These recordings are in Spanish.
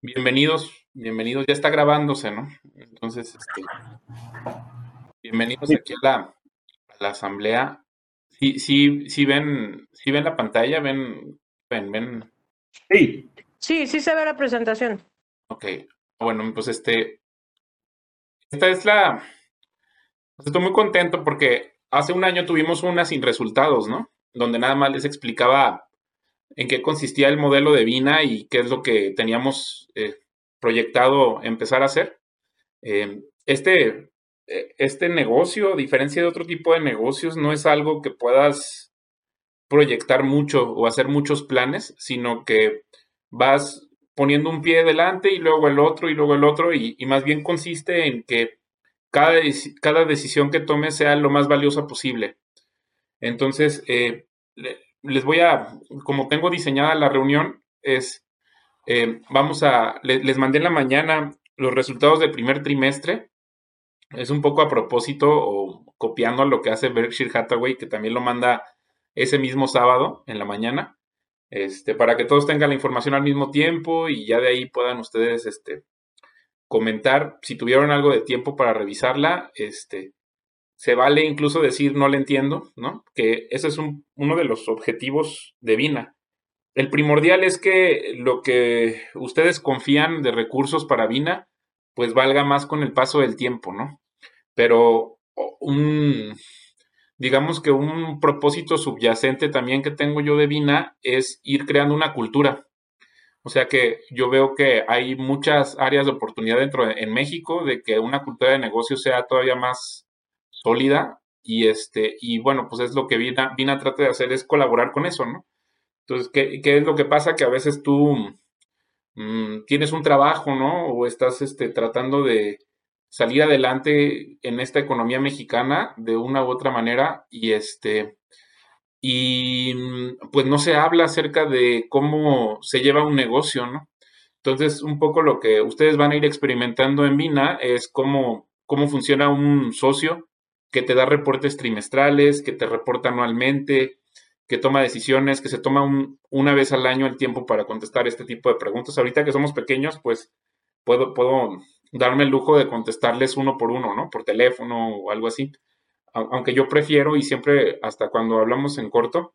Bienvenidos, bienvenidos. Ya está grabándose, ¿no? Entonces, este, bienvenidos aquí a la, la asamblea. Sí, sí, sí ven, sí ven la pantalla, ven, ven, ven. Sí. Sí, sí se ve la presentación. Ok, bueno, pues este, esta es la, pues estoy muy contento porque hace un año tuvimos una sin resultados, ¿no? Donde nada más les explicaba en qué consistía el modelo de Vina y qué es lo que teníamos eh, proyectado empezar a hacer. Eh, este, eh, este negocio, a diferencia de otro tipo de negocios, no es algo que puedas proyectar mucho o hacer muchos planes, sino que vas poniendo un pie delante y luego el otro y luego el otro y, más bien consiste en que cada, cada, decisión que tomes sea lo más valiosa posible. Entonces, les voy a, como tengo diseñada la reunión, es, eh, vamos a, les, mandé en la mañana los resultados del primer trimestre. Es un poco a propósito o copiando lo que hace Berkshire Hathaway, que también lo manda ese mismo sábado en la mañana, este, para que todos tengan la información al mismo tiempo y ya de ahí puedan ustedes este, comentar si tuvieron algo de tiempo para revisarla, este, se vale incluso decir no le entiendo, ¿no? Que ese es uno de los objetivos de Vina. El primordial es que lo que ustedes confían de recursos para Vina, pues valga más con el paso del tiempo, ¿no? Pero un, digamos que un propósito subyacente también que tengo yo de Vina es ir creando una cultura. O sea que yo veo que hay muchas áreas de oportunidad dentro de, en México de que una cultura de negocio sea todavía más sólida y este, y bueno, pues es lo que Vina, Vina trata de hacer, es colaborar con eso, ¿no? Entonces, ¿qué, qué es lo que pasa? Que a veces tú mm, tienes un trabajo, ¿no? O estás este, tratando de salir adelante en esta economía mexicana de una u otra manera y este, y mm, pues no se habla acerca de cómo se lleva un negocio, ¿no? Entonces, un poco lo que ustedes van a ir experimentando en Vina es cómo, cómo funciona un socio que te da reportes trimestrales, que te reporta anualmente, que toma decisiones, que se toma una vez al año el tiempo para contestar este tipo de preguntas. Ahorita que somos pequeños, pues puedo, puedo darme el lujo de contestarles uno por uno, ¿no? Por teléfono o algo así. Aunque yo prefiero y siempre, hasta cuando hablamos en corto,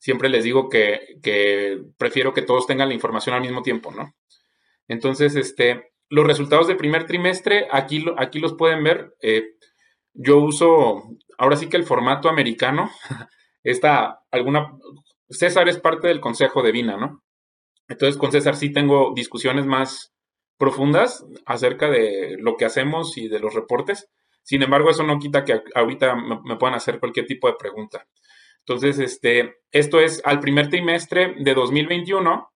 siempre les digo que, que prefiero que todos tengan la información al mismo tiempo, ¿no? Entonces, este, los resultados del primer trimestre, aquí, aquí los pueden ver. Eh, yo uso, ahora sí que el formato americano, esta, alguna, César es parte del consejo de Vina, ¿no? Entonces con César sí tengo discusiones más profundas acerca de lo que hacemos y de los reportes. Sin embargo, eso no quita que ahorita me, puedan hacer cualquier tipo de pregunta. Entonces, este, esto es al primer trimestre de 2021.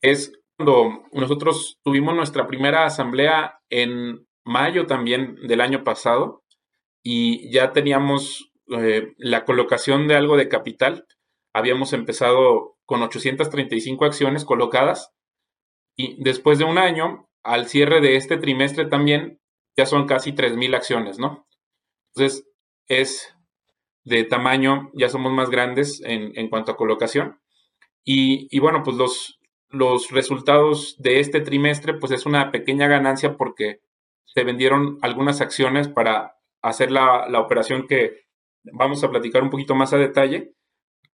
Es cuando nosotros tuvimos nuestra primera asamblea en mayo también del año pasado y ya teníamos eh, la colocación de algo de capital. Habíamos empezado con 835 acciones colocadas y después de un año, al cierre de este trimestre también, ya son casi 3.000 acciones, ¿no? Entonces, es de tamaño, ya somos más grandes en, cuanto a colocación. Y, y, bueno, pues los, los resultados de este trimestre, pues es una pequeña ganancia porque se vendieron algunas acciones para hacer la, operación que vamos a platicar un poquito más a detalle.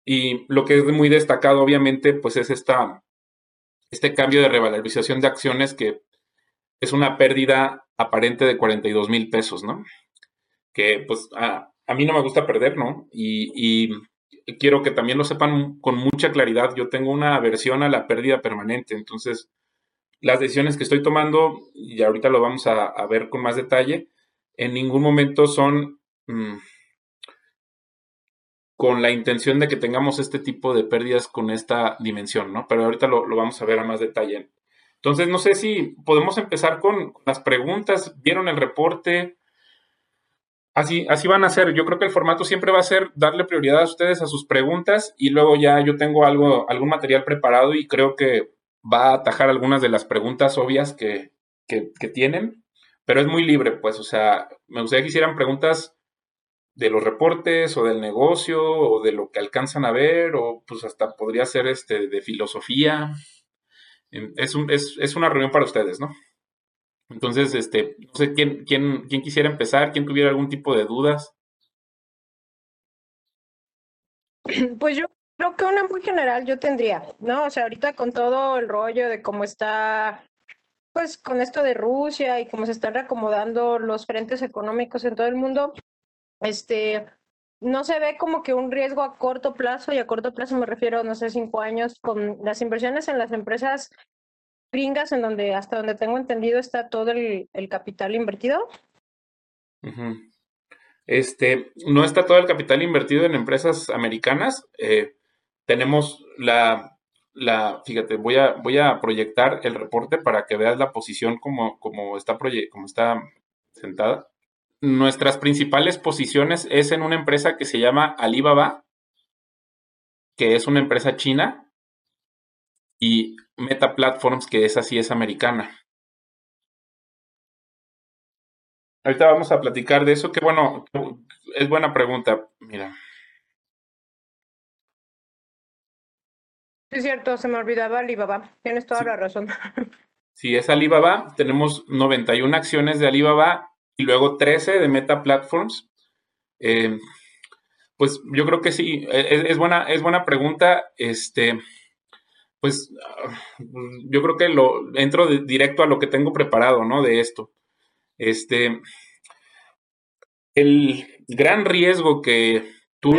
Y lo que es muy destacado, obviamente, pues es esta, este cambio de revalorización de acciones que es una pérdida aparente de 42 mil pesos, ¿no? Que pues a, mí no me gusta perder, ¿no? Y, y, quiero que también lo sepan con mucha claridad. Yo tengo una aversión a la pérdida permanente, entonces las decisiones que estoy tomando, y ahorita lo vamos a, ver con más detalle, en ningún momento son mm, con la intención de que tengamos este tipo de pérdidas con esta dimensión, ¿no? Pero ahorita lo, vamos a ver a más detalle. Entonces, no sé si podemos empezar con las preguntas. ¿Vieron el reporte? Así, así van a ser. Yo creo que el formato siempre va a ser darle prioridad a ustedes a sus preguntas y luego ya yo tengo algo, algún material preparado y creo que va a atajar algunas de las preguntas obvias que, tienen, pero es muy libre, pues, o sea, me gustaría que hicieran preguntas de los reportes o del negocio o de lo que alcanzan a ver o pues hasta podría ser este de filosofía. Es, un, es, es, una reunión para ustedes, ¿no? Entonces, este, no sé quién, quién, quién quisiera empezar, quién tuviera algún tipo de dudas. Pues yo creo que una muy general yo tendría, ¿no? O sea, ahorita con todo el rollo de cómo está, pues con esto de Rusia y cómo se están reacomodando los frentes económicos en todo el mundo, este, no se ve como que un riesgo a corto plazo, y a corto plazo me refiero, no sé, cinco años, con las inversiones en las empresas gringas, en donde hasta donde tengo entendido está todo el, capital invertido. Este, no está todo el capital invertido en empresas americanas. Eh, tenemos la, la, fíjate, voy a, voy a proyectar el reporte para que veas la posición como, como, está, como está sentada. Nuestras principales posiciones es en una empresa que se llama Alibaba, que es una empresa china, y Meta Platforms, que es así, es americana. Ahorita vamos a platicar de eso, que bueno, es buena pregunta. Mira. Es cierto, se me olvidaba Alibaba. Tienes toda la razón. Sí, es Alibaba. Tenemos 91 acciones de Alibaba y luego 13 de Meta Platforms. Eh, pues yo creo que sí, e, e, es, buena, es buena pregunta. Este, pues yo creo que lo entro directo a lo que tengo preparado, ¿no? De esto. Este, el gran riesgo que tú...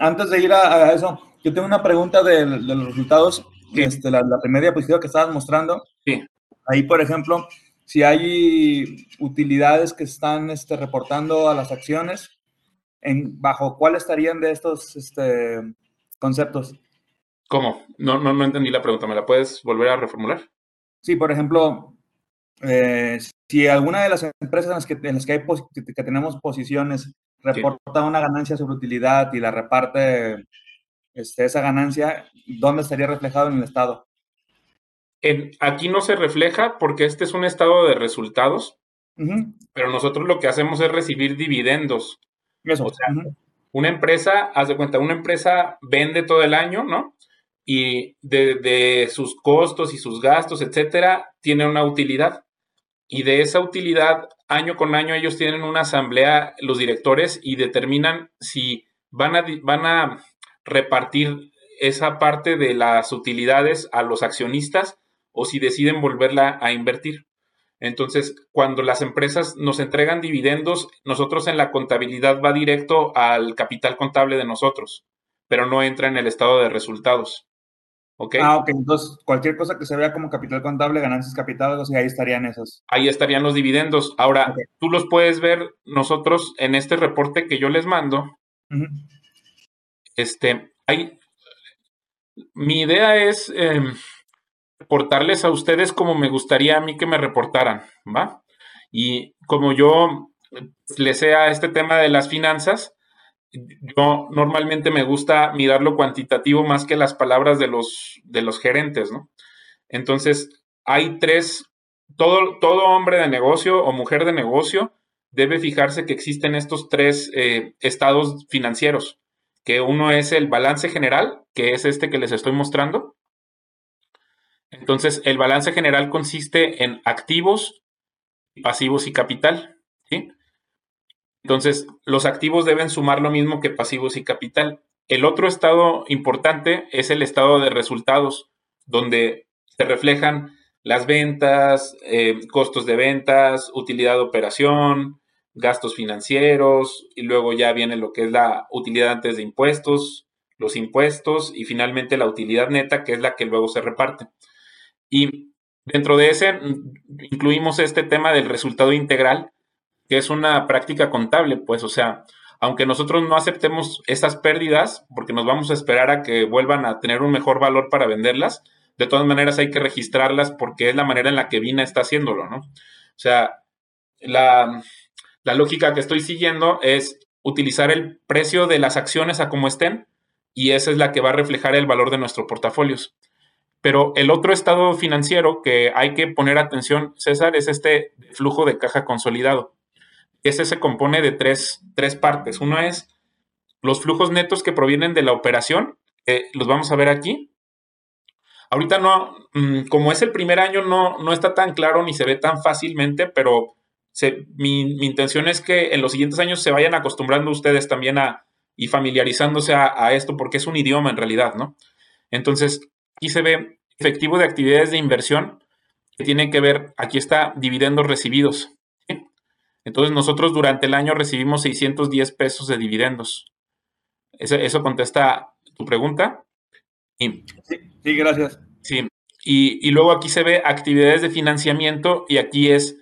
antes de ir a, eso, yo tengo una pregunta de, los resultados, este, la, primera diapositiva que estabas mostrando. Sí. Ahí, por ejemplo, si hay utilidades que están este, reportando a las acciones, en, ¿bajo cuál estarían de estos este, conceptos? ¿Cómo? No, no, no entendí la pregunta. ¿Me la puedes volver a reformular? Sí, por ejemplo, eh, si alguna de las empresas en las que, en las que, hay que tenemos posiciones reporta una ganancia sobre utilidad y la reparte este, esa ganancia, ¿dónde estaría reflejado en el estado? En, aquí no se refleja porque este es un estado de resultados, pero nosotros lo que hacemos es recibir dividendos. Eso. O sea, una empresa, haz de cuenta, una empresa vende todo el año, ¿no? Y de, de sus costos y sus gastos, etcétera, tiene una utilidad y de esa utilidad, año con año, ellos tienen una asamblea, los directores, y determinan si van a, van a repartir esa parte de las utilidades a los accionistas o si deciden volverla a invertir. Entonces, cuando las empresas nos entregan dividendos, nosotros en la contabilidad va directo al capital contable de nosotros, pero no entra en el estado de resultados. Ah, ok. Entonces, cualquier cosa que se vea como capital contable, ganancias capital, ahí estarían esos. Ahí estarían los dividendos. Ahora, tú los puedes ver nosotros en este reporte que yo les mando. Este, hay. Mi idea es em, reportarles a ustedes como me gustaría a mí que me reportaran, ¿va? Y como yo les sea este tema de las finanzas, yo normalmente me gusta mirar lo cuantitativo más que las palabras de los, de los gerentes, ¿no? Entonces, hay tres, todo, todo hombre de negocio o mujer de negocio debe fijarse que existen estos tres eh, estados financieros, que uno es el balance general, que es este que les estoy mostrando. Entonces, el balance general consiste en activos, pasivos y capital, ¿sí? Entonces, los activos deben sumar lo mismo que pasivos y capital. El otro estado importante es el estado de resultados, donde se reflejan las ventas, eh, costos de ventas, utilidad de operación, gastos financieros, y luego ya viene lo que es la utilidad antes de impuestos, los impuestos y finalmente la utilidad neta, que es la que luego se reparte. Y dentro de ese incluimos este tema del resultado integral, que es una práctica contable, pues, o sea, aunque nosotros no aceptemos esas pérdidas, porque nos vamos a esperar a que vuelvan a tener un mejor valor para venderlas, de todas maneras hay que registrarlas porque es la manera en la que Vina está haciéndolo, ¿no? O sea, la, la lógica que estoy siguiendo es utilizar el precio de las acciones a como estén y esa es la que va a reflejar el valor de nuestros portafolios. Pero el otro estado financiero que hay que poner atención, César, es este flujo de caja consolidado ese se compone de tres, partes. Uno es los flujos netos que provienen de la operación, los vamos a ver aquí. Ahorita no, mm, como es el primer año, no, no está tan claro ni se ve tan fácilmente, pero mi, intención es que en los siguientes años se vayan acostumbrando ustedes también a y familiarizándose a, esto, porque es un idioma en realidad, ¿no? Entonces, aquí se ve efectivo de actividades de inversión que tiene que ver, aquí está dividendos recibidos. Entonces, nosotros durante el año recibimos 610 pesos de dividendos. Eso, eso contesta tu pregunta. Sí, sí, gracias. Sí, y, y luego aquí se ve actividades de financiamiento y aquí es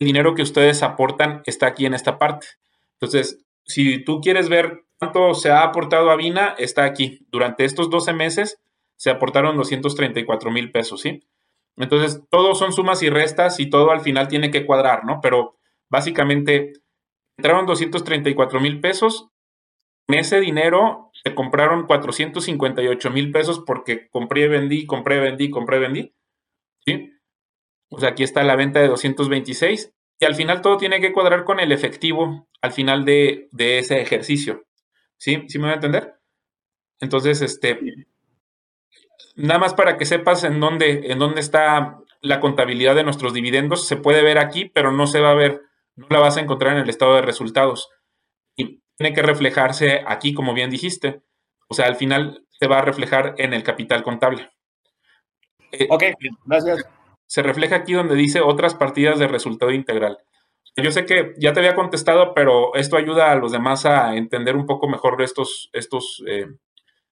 dinero que ustedes aportan está aquí en esta parte. Entonces, si tú quieres ver cuánto se ha aportado a Vina, está aquí. Durante estos 12 meses se aportaron 234 mil pesos, ¿sí? Entonces, todo son sumas y restas y todo al final tiene que cuadrar, ¿no? Pero básicamente entraron 234 mil pesos. En ese dinero se compraron 458 mil pesos porque compré, vendí, compré, vendí, compré, vendí. ¿Sí? Sea, aquí está la venta de 226 y al final todo tiene que cuadrar con el efectivo al final de, ese ejercicio. ¿Sí? ¿Sí me voy a entender? Entonces, este, nada más para que sepas en dónde, en dónde está la contabilidad de nuestros dividendos, se puede ver aquí, pero no se va a ver, no la vas a encontrar en el estado de resultados. Y tiene que reflejarse aquí, como bien dijiste. O sea, al final se va a reflejar en el capital contable. Eh, ok, gracias se refleja aquí donde dice otras partidas de resultado integral. Yo sé que ya te había contestado, pero esto ayuda a los demás a entender un poco mejor estos, estos eh,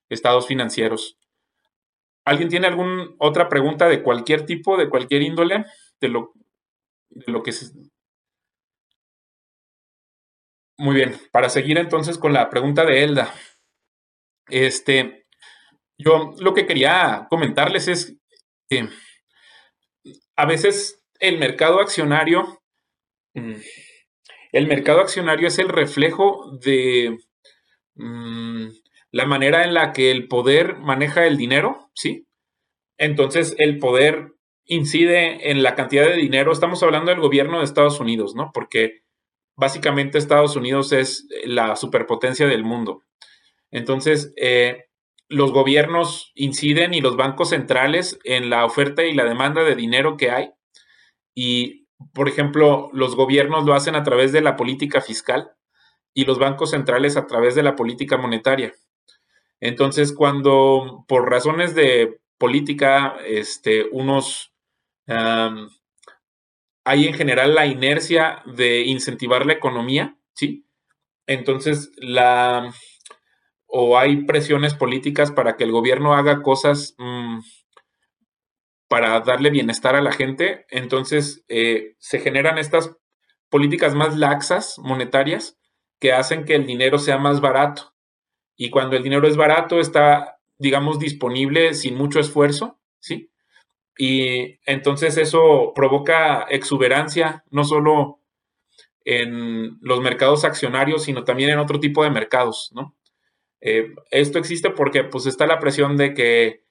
estados financieros. ¿Alguien tiene alguna otra pregunta de cualquier tipo, de cualquier índole, de lo, de lo que es? Muy bien, para seguir entonces con la pregunta de Elda. Este, yo lo que quería comentarles es que a veces el mercado accionario, mm, el mercado accionario es el reflejo de mm, la manera en la que el poder maneja el dinero, ¿sí? Entonces el poder incide en la cantidad de dinero. Estamos hablando del gobierno de Estados Unidos, ¿no? Porque básicamente Estados Unidos es la superpotencia del mundo. Entonces, eh, los gobiernos inciden y los bancos centrales en la oferta y la demanda de dinero que hay. Y, por ejemplo, los gobiernos lo hacen a través de la política fiscal y los bancos centrales a través de la política monetaria. Entonces, cuando por razones de política, este, unos hay en general la inercia de incentivar la economía, ¿sí? Entonces, la, o hay presiones políticas para que el gobierno haga cosas mm, para darle bienestar a la gente, entonces eh, se generan estas políticas más laxas, monetarias, que hacen que el dinero sea más barato. Y cuando el dinero es barato, está, digamos, disponible sin mucho esfuerzo, ¿sí? Y entonces eso provoca exuberancia, no solo en los mercados accionarios, sino también en otro tipo de mercados, ¿no? Eh, esto existe porque pues está la presión de que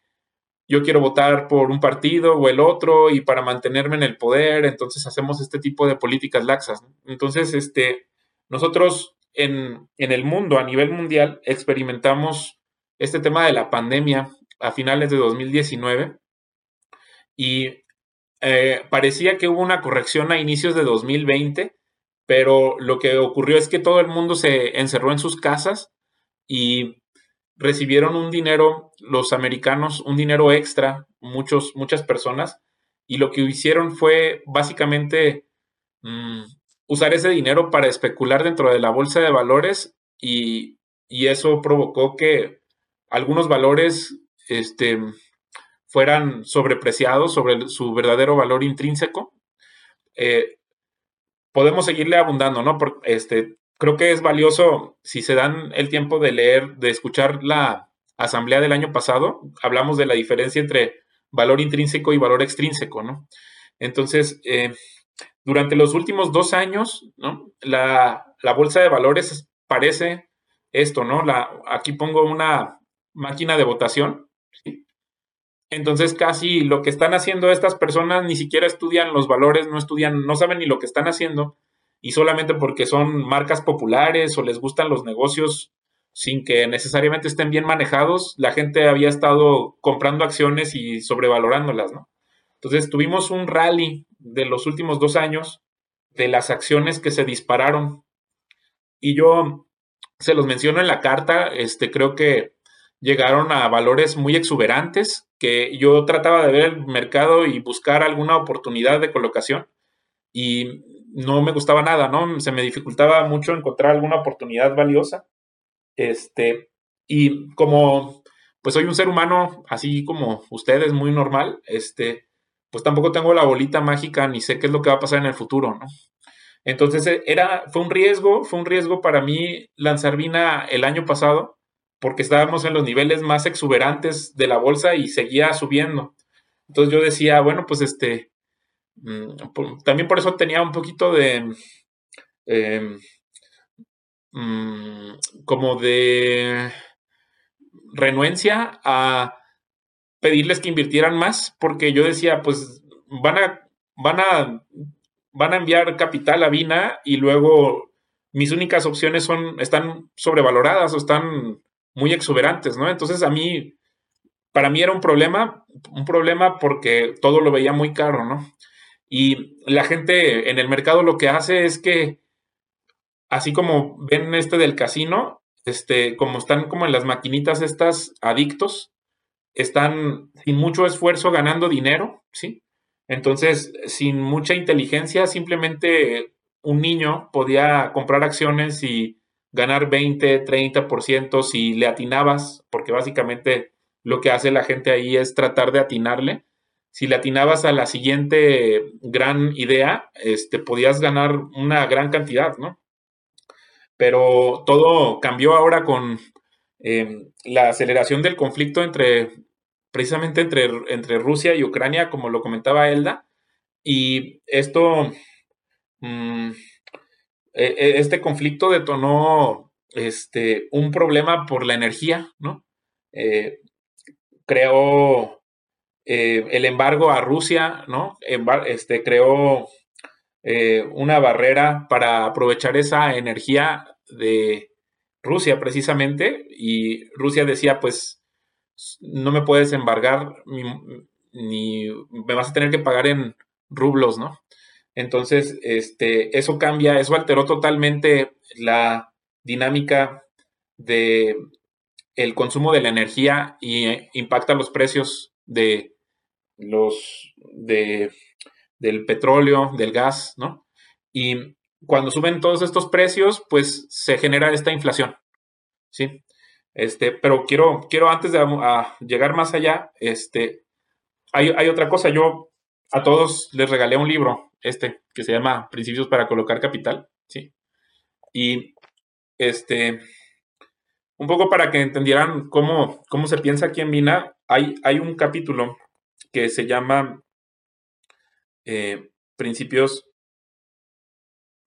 yo quiero votar por un partido o el otro y para mantenerme en el poder, entonces hacemos este tipo de políticas laxas. Entonces, este, nosotros en, el mundo, a nivel mundial, experimentamos este tema de la pandemia a finales de 2019 y eh, parecía que hubo una corrección a inicios de 2020, pero lo que ocurrió es que todo el mundo se encerró en sus casas y recibieron un dinero, los americanos, un dinero extra, muchos, muchas personas, y lo que hicieron fue básicamente mm, usar ese dinero para especular dentro de la bolsa de valores y, y eso provocó que algunos valores este, fueran sobrepreciados sobre su verdadero valor intrínseco. Eh, podemos seguirle abundando, ¿no? Porque este, creo que es valioso si se dan el tiempo de leer, de escuchar la asamblea del año pasado, hablamos de la diferencia entre valor intrínseco y valor extrínseco, ¿no? Entonces, eh, durante los últimos dos años, ¿no? La, bolsa de valores parece esto, ¿no? La, aquí pongo una máquina de votación. Entonces, casi lo que están haciendo estas personas ni siquiera estudian los valores, no estudian, no saben ni lo que están haciendo y solamente porque son marcas populares o les gustan los negocios sin que necesariamente estén bien manejados, la gente había estado comprando acciones y sobrevalorándolas, ¿no? Entonces tuvimos un rally de los últimos dos años de las acciones que se dispararon. Y yo se los menciono en la carta, este, creo que llegaron a valores muy exuberantes, que yo trataba de ver el mercado y buscar alguna oportunidad de colocación y no me gustaba nada, ¿no? Se me dificultaba mucho encontrar alguna oportunidad valiosa. Este, y como pues soy un ser humano así como ustedes, muy normal, este, pues tampoco tengo la bolita mágica ni sé qué es lo que va a pasar en el futuro, ¿no? Entonces eh, era, fue un riesgo, fue un riesgo para mí lanzar Vina el año pasado, porque estábamos en los niveles más exuberantes de la bolsa y seguía subiendo. Entonces yo decía, bueno, pues este, también por eso tenía un poquito de, em, mm, como de renuencia a pedirles que invirtieran más, porque yo decía, pues van a, van a, van a enviar capital a Vina y luego mis únicas opciones son, están sobrevaloradas o están muy exuberantes, ¿no? Entonces a mí, para mí era un problema, un problema porque todo lo veía muy caro, ¿no? Y la gente en el mercado lo que hace es que, así como ven este del casino, este, como están como en las maquinitas estas adictos, están sin mucho esfuerzo ganando dinero, ¿sí? Entonces, sin mucha inteligencia, simplemente un niño podía comprar acciones y ganar 20, 30% si le atinabas, porque básicamente lo que hace la gente ahí es tratar de atinarle. Si le atinabas a la siguiente gran idea, este, podías ganar una gran cantidad, ¿no? Pero todo cambió ahora con eh, la aceleración del conflicto entre precisamente entre, entre Rusia y Ucrania, como lo comentaba Elda, y esto, mm, e, e, este conflicto detonó este, un problema por la energía, ¿no? Eh, creó eh, el embargo a Rusia, ¿no? Este, creó eh, una barrera para aprovechar esa energía de Rusia precisamente y Rusia decía pues no me puedes embargar ni, me vas a tener que pagar en rublos, ¿no? Entonces, este, eso cambia, eso alteró totalmente la dinámica de el consumo de la energía y eh, impacta los precios de los de, del petróleo, del gas, ¿no? Y cuando suben todos estos precios, pues se genera esta inflación, ¿sí? Este, pero quiero, quiero antes de llegar más allá, este, hay, hay, otra cosa. Yo a todos les regalé un libro, este, que se llama Principios para colocar capital, ¿sí? Y este, un poco para que entendieran cómo, cómo se piensa aquí en Mina, hay, hay un capítulo que se llama eh, Principios,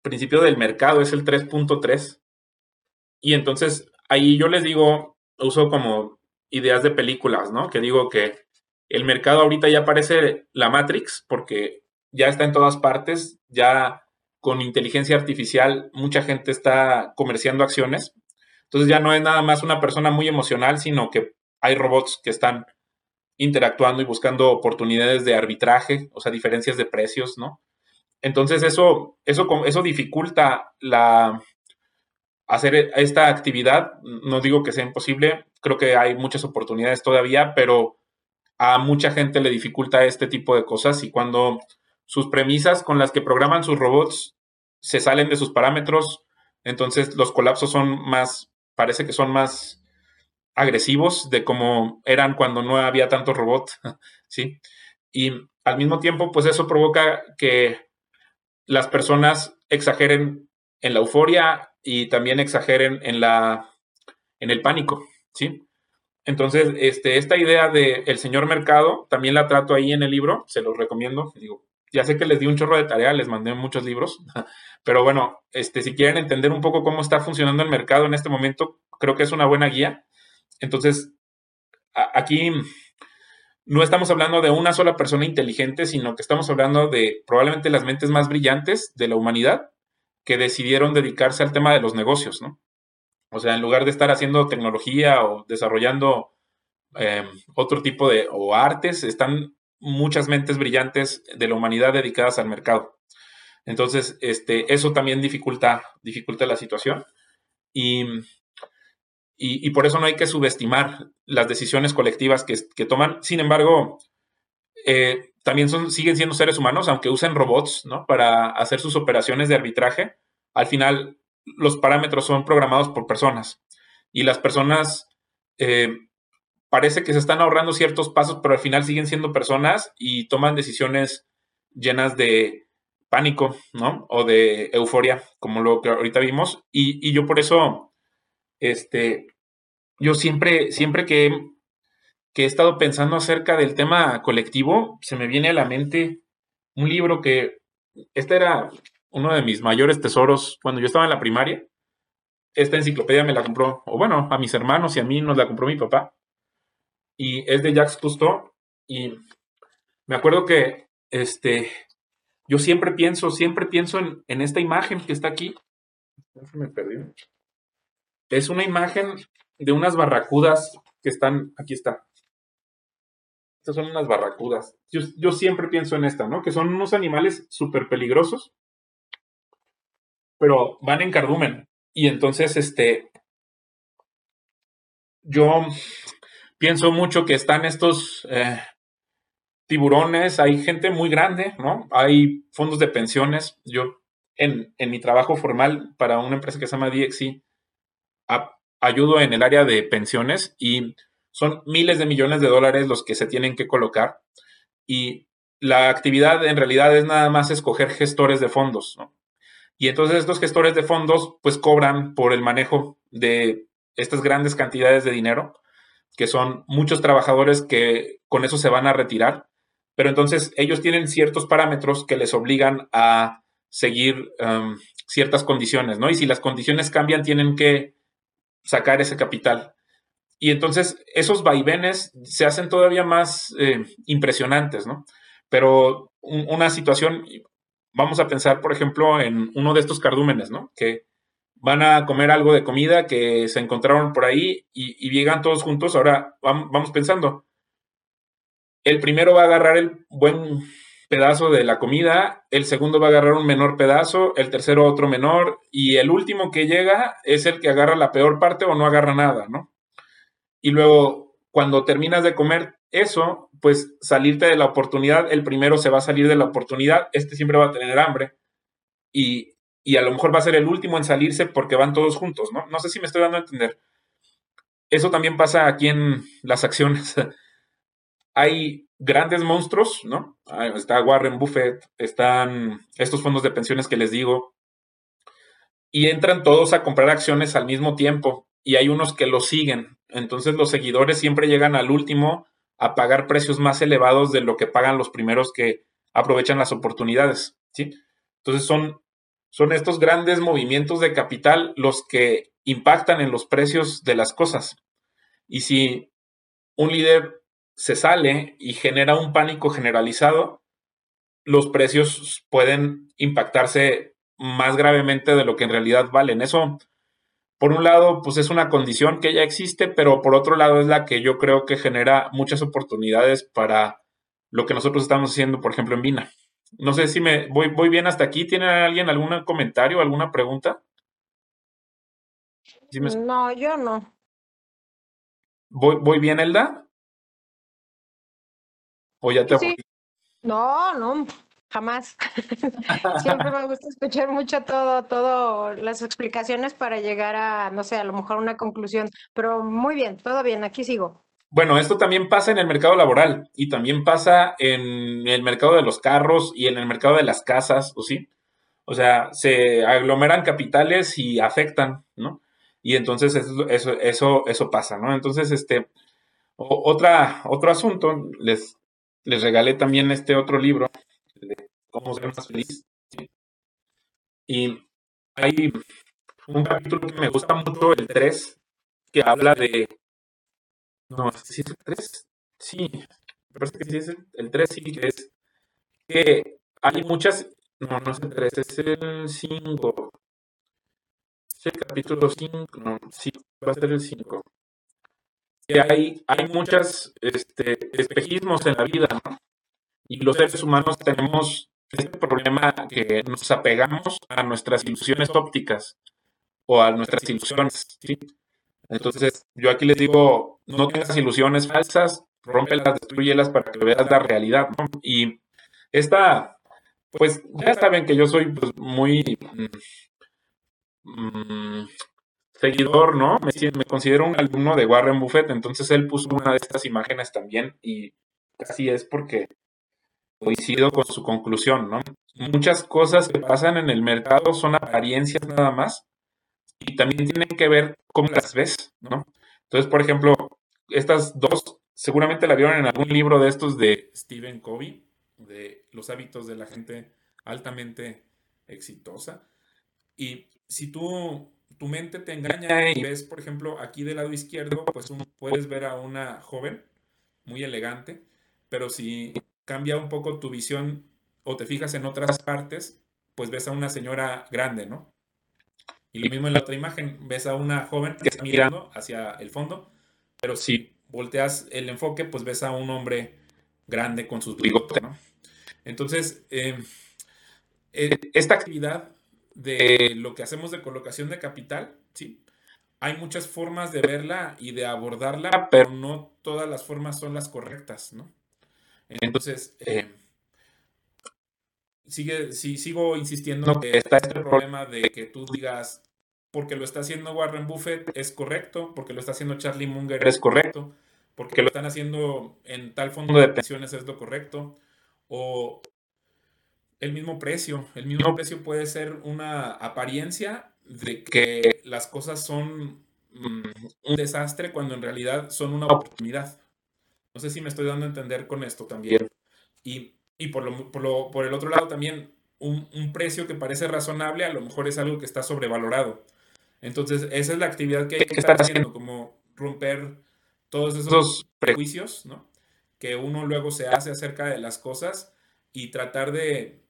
Principio del Mercado, es el 3.3. Y entonces ahí yo les digo, uso como ideas de películas, ¿no? Que digo que el mercado ahorita ya parece la Matrix porque ya está en todas partes, ya con inteligencia artificial mucha gente está comerciando acciones. Entonces ya no es nada más una persona muy emocional, sino que hay robots que están interactuando y buscando oportunidades de arbitraje, o sea, diferencias de precios, ¿no? Entonces eso, eso, eso dificulta la, hacer esta actividad. No digo que sea imposible, creo que hay muchas oportunidades todavía, pero a mucha gente le dificulta este tipo de cosas y cuando sus premisas con las que programan sus robots se salen de sus parámetros, entonces los colapsos son más, parece que son más agresivos de como eran cuando no había tantos robots, ¿sí? Y al mismo tiempo, pues eso provoca que las personas exageren en la euforia y también exageren en, la, en el pánico, ¿sí? Entonces, este, esta idea de el señor mercado, también la trato ahí en el libro, se los recomiendo. Digo, ya sé que les di un chorro de tarea, les mandé muchos libros, pero bueno, este, si quieren entender un poco cómo está funcionando el mercado en este momento, creo que es una buena guía. Entonces, aquí no estamos hablando de una sola persona inteligente, sino que estamos hablando de probablemente las mentes más brillantes de la humanidad que decidieron dedicarse al tema de los negocios, ¿no? O sea, en lugar de estar haciendo tecnología o desarrollando em, otro tipo de o artes, están muchas mentes brillantes de la humanidad dedicadas al mercado. Entonces, este, eso también dificulta, dificulta la situación. Y, y, por eso no hay que subestimar las decisiones colectivas que, que toman. Sin embargo, eh, también son, siguen siendo seres humanos, aunque usen robots ¿no? para hacer sus operaciones de arbitraje. Al final, los parámetros son programados por personas y las personas eh, parece que se están ahorrando ciertos pasos, pero al final siguen siendo personas y toman decisiones llenas de pánico, ¿no? O de euforia, como lo que ahorita vimos. Y, y yo por eso, este, yo siempre, siempre que que he estado pensando acerca del tema colectivo, se me viene a la mente un libro que, este era uno de mis mayores tesoros cuando yo estaba en la primaria. Esta enciclopedia me la compró, o bueno, a mis hermanos y a mí nos la compró mi papá. Y es de Jacques Cousteau. Y me acuerdo que este, yo siempre pienso, siempre pienso en, en esta imagen que está aquí. Me perdí. Es una imagen de unas barracudas que están, aquí está, estas son unas barracudas. Yo, siempre pienso en esta, ¿no? Que son unos animales súper peligrosos, pero van en cardumen. Y entonces, este, yo pienso mucho que están estos eh, tiburones, hay gente muy grande, ¿no? Hay fondos de pensiones. Yo, en, en mi trabajo formal para una empresa que se llama DXI, ayudo en el área de pensiones y son miles de millones de dólares los que se tienen que colocar y la actividad en realidad es nada más escoger gestores de fondos. Y entonces estos gestores de fondos pues cobran por el manejo de estas grandes cantidades de dinero, que son muchos trabajadores que con eso se van a retirar, pero entonces ellos tienen ciertos parámetros que les obligan a seguir um, ciertas condiciones, ¿no? Y si las condiciones cambian, tienen que sacar ese capital. Y entonces esos vaivenes se hacen todavía más eh, impresionantes, ¿no? Pero una situación, vamos a pensar, por ejemplo, en uno de estos cardúmenes, ¿no? Que van a comer algo de comida que se encontraron por ahí y, llegan todos juntos. Ahora vamos pensando, el primero va a agarrar el buen pedazo de la comida, el segundo va a agarrar un menor pedazo, el tercero otro menor y el último que llega es el que agarra la peor parte o no agarra nada, ¿no? y luego cuando terminas de comer eso, pues salirte de la oportunidad, el primero se va a salir de la oportunidad, este siempre va a tener hambre y, a lo mejor va a ser el último en salirse porque van todos juntos, ¿no? No sé si me estoy dando a entender. Eso también pasa aquí en las acciones. Hay grandes monstruos, ¿no? Está Warren Buffett, están estos fondos de pensiones que les digo, y entran todos a comprar acciones al mismo tiempo y hay unos que lo siguen. Entonces los seguidores siempre llegan al último a pagar precios más elevados de lo que pagan los primeros que aprovechan las oportunidades, ¿sí? Entonces son, son estos grandes movimientos de capital los que impactan en los precios de las cosas. Y si un líder se sale y genera un pánico generalizado, los precios pueden impactarse más gravemente de lo que en realidad valen. Eso por un lado, pues es una condición que ya existe, pero por otro lado es la que yo creo que genera muchas oportunidades para lo que nosotros estamos haciendo, por ejemplo, en Vina. No sé si me voy, voy bien hasta aquí. ¿Tiene alguien algún comentario, alguna pregunta? No, yo no. ¿Voy, voy bien, Elda? ¿O ya te sí. No, no, jamás. Siempre me gusta escuchar mucho todo, todo las explicaciones para llegar a, no sé, a lo mejor una conclusión. Pero muy bien, todo bien, aquí sigo. Bueno, esto también pasa en el mercado laboral y también pasa en el mercado de los carros y en el mercado de las casas, ¿o sí? O sea, se aglomeran capitales y afectan, ¿no? Y entonces eso, eso, eso, eso pasa, ¿no? Entonces, este, otra, otro asunto, les, les regalé también este otro libro cómo ser más feliz. Y hay un capítulo que me gusta mucho, el 3, que habla de... No, ¿sí es el 3? Sí, me parece que sí es el, 3, sí, que es que hay muchas... No, no es el 3, es el 5. es el capítulo 5, no, sí, va a ser el 5. Hay, hay muchos este, espejismos en la vida, ¿no? Y los seres humanos tenemos este problema que nos apegamos a nuestras ilusiones ópticas o a nuestras ilusiones. Entonces, yo aquí les digo, no tengas ilusiones falsas, rómpelas, destruyelas para que veas la realidad, ¿no? Y esta, pues ya saben que yo soy pues, muy mm, seguidor, ¿no? Me, me, considero un alumno de Warren Buffett, entonces él puso una de estas imágenes también y así es porque coincido con su conclusión, ¿no? Muchas cosas que pasan en el mercado son apariencias nada más y también tienen que ver cómo las ves, ¿no? Entonces, por ejemplo, estas dos seguramente la vieron en algún libro de estos de Stephen Covey, de los hábitos de la gente altamente exitosa. Y si tú, tu mente te engaña y ves, por ejemplo, aquí del lado izquierdo, pues puedes ver a una joven muy elegante, pero si cambia un poco tu visión o te fijas en otras partes, pues ves a una señora grande, ¿no? Y lo mismo en la otra imagen, ves a una joven que está mirando hacia el fondo, pero si volteas el enfoque, pues ves a un hombre grande con sus bigotes, ¿no? Entonces, em, eh, esta actividad de lo que hacemos de colocación de capital, ¿sí? Hay muchas formas de verla y de abordarla, pero no todas las formas son las correctas, ¿no? Entonces, em, sigue, si sigo insistiendo que está este problema de que tú digas, porque lo está haciendo Warren Buffett es correcto, porque lo está haciendo Charlie Munger es correcto, porque lo están haciendo en tal fondo de pensiones es lo correcto, o el mismo precio. El mismo precio puede ser una apariencia de que las cosas son mm, un desastre cuando en realidad son una oportunidad. No sé si me estoy dando a entender con esto también. Y y por, lo, por, el otro lado también, un, precio que parece razonable a lo mejor es algo que está sobrevalorado. Entonces, esa es la actividad que hay que estar haciendo, como romper todos esos prejuicios, ¿no? Que uno luego se hace acerca de las cosas y tratar de,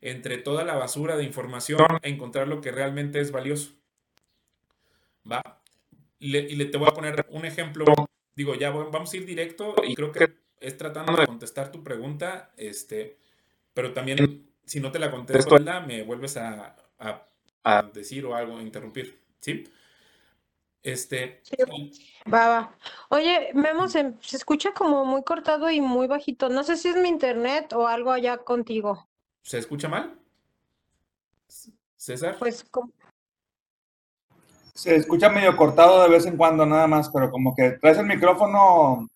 entre toda la basura de información, encontrar lo que realmente es valioso. ¿Va? Y le, te voy a poner un ejemplo. Digo, ya vamos a ir directo y creo que es tratando de contestar tu pregunta, este, pero también si no te la contesto, me vuelves a, decir o algo, a interrumpir, ¿sí? Este. Va, va. Oye, Memo, se, se, escucha como muy cortado y muy bajito. No sé si es mi internet o algo allá contigo. ¿Se escucha mal? César. Pues, Se escucha medio cortado de vez en cuando nada más, pero como que traes el micrófono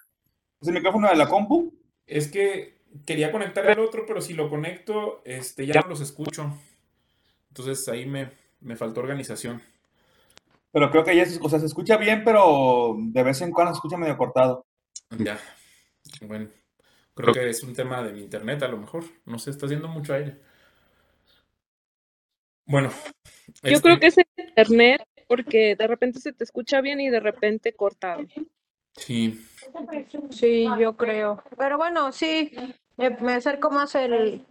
¿Es el micrófono de la compu? Es que quería conectar el otro, pero si lo conecto, este, ya no los escucho. Entonces ahí me, faltó organización. Pero creo que ya o sea, se escucha bien, pero de vez en cuando se escucha medio cortado. Ya. Bueno, creo que es un tema de mi internet a lo mejor. No sé, está haciendo mucho aire. Bueno. Yo este creo que es el internet porque de repente se te escucha bien y de repente cortado. Sí. Sí, yo creo. Pero bueno, sí, me, acerco más el,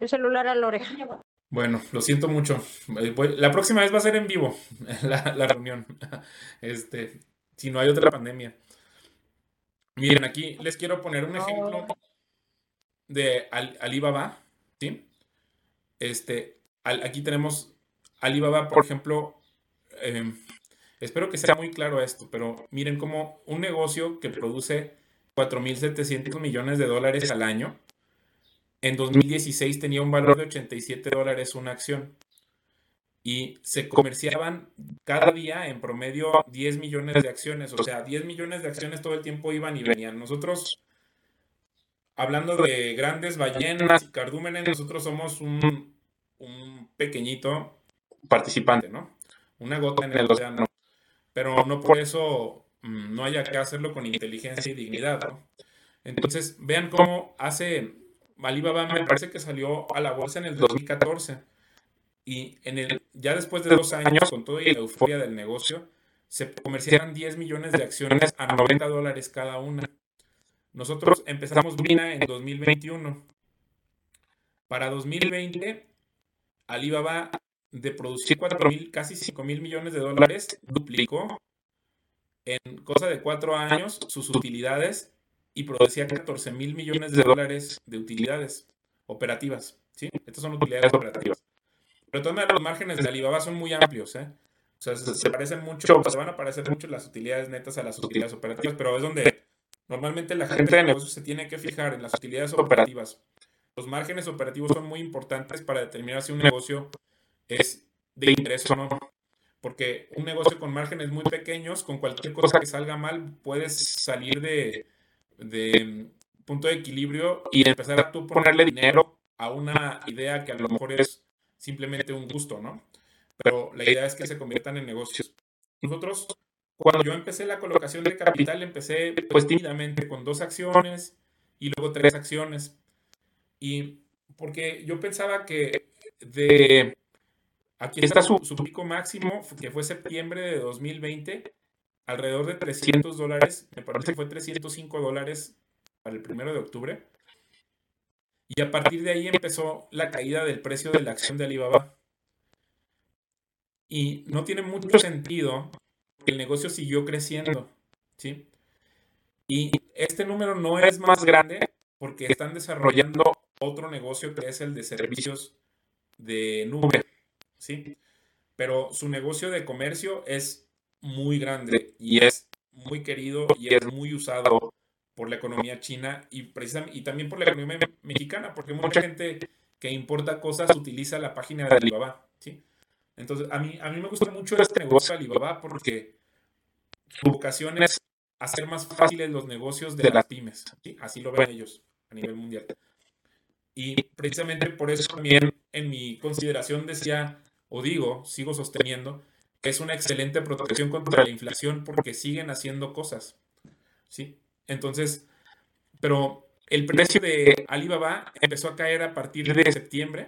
celular a la oreja. Bueno, lo siento mucho. Eh, la próxima vez va a ser en vivo la, reunión. Este, si no hay otra pandemia. Miren, aquí les quiero poner un ejemplo de Alibaba, ¿sí? Este, aquí tenemos Alibaba, por ejemplo, eh, Espero que sea muy claro esto, pero miren cómo un negocio que produce 4.700 millones de dólares al año, en 2016 tenía un valor de 87 dólares una acción y se comerciaban cada día en promedio 10 millones de acciones, o sea, 10 millones de acciones todo el tiempo iban y venían. Nosotros, hablando de grandes ballenas y cardúmenes, nosotros somos un, un pequeñito participante, ¿no? Una gota en el océano pero no por eso mm, no haya que hacerlo con inteligencia y dignidad. Entonces, vean cómo hace Alibaba, me parece que salió a la bolsa en el 2014 y en el, ya después de dos años, con toda la euforia del negocio, se comerciaron 10 millones de acciones a 90 dólares cada una. Nosotros empezamos Brina en 2021. Para 2020, Alibaba de producir 4 mil, casi 5 mil millones de dólares, duplicó en cosa de cuatro años sus utilidades y producía 14 mil millones de dólares de utilidades operativas. ¿sí? Estas son utilidades operativas. Pero de los márgenes de Alibaba son muy amplios. ¿eh? O sea, se, parecen mucho, se van a parecer mucho las utilidades netas a las utilidades operativas, pero es donde normalmente la gente de negocios se tiene que fijar en las utilidades operativas. Los márgenes operativos son muy importantes para determinar si un negocio es de interés o no. Porque un negocio con márgenes muy pequeños, con cualquier cosa que salga mal, puedes salir de, de punto de equilibrio y empezar a tú ponerle dinero a una idea que a lo mejor es simplemente un gusto, ¿no? Pero la idea es que se conviertan en negocios. Nosotros, cuando yo empecé la colocación de capital, empecé pues tímidamente con dos acciones y luego tres acciones. Y porque yo pensaba que de Aquí está su, pico máximo, que fue septiembre de 2020, alrededor de 300 dólares, me parece que fue 305 dólares para el primero de octubre. Y a partir de ahí empezó la caída del precio de la acción de Alibaba. Y no tiene mucho sentido que el negocio siguió creciendo. ¿sí? Y este número no es más grande porque están desarrollando otro negocio que es el de servicios de nube. ¿sí? Pero su negocio de comercio es muy grande y es muy querido y es muy usado por la economía china y, precisamente, y también por la economía mexicana, porque mucha gente que importa cosas utiliza la página de Alibaba, ¿sí? Entonces, a mí, a mí me gusta mucho este negocio de Alibaba porque su vocación es hacer más fáciles los negocios de las pymes, ¿sí? Así lo ven ellos a nivel mundial. Y precisamente por eso también en mi consideración decía o digo, sigo sosteniendo, que es una excelente protección contra la inflación porque siguen haciendo cosas. ¿Sí? Entonces, pero el precio de Alibaba empezó a caer a partir de septiembre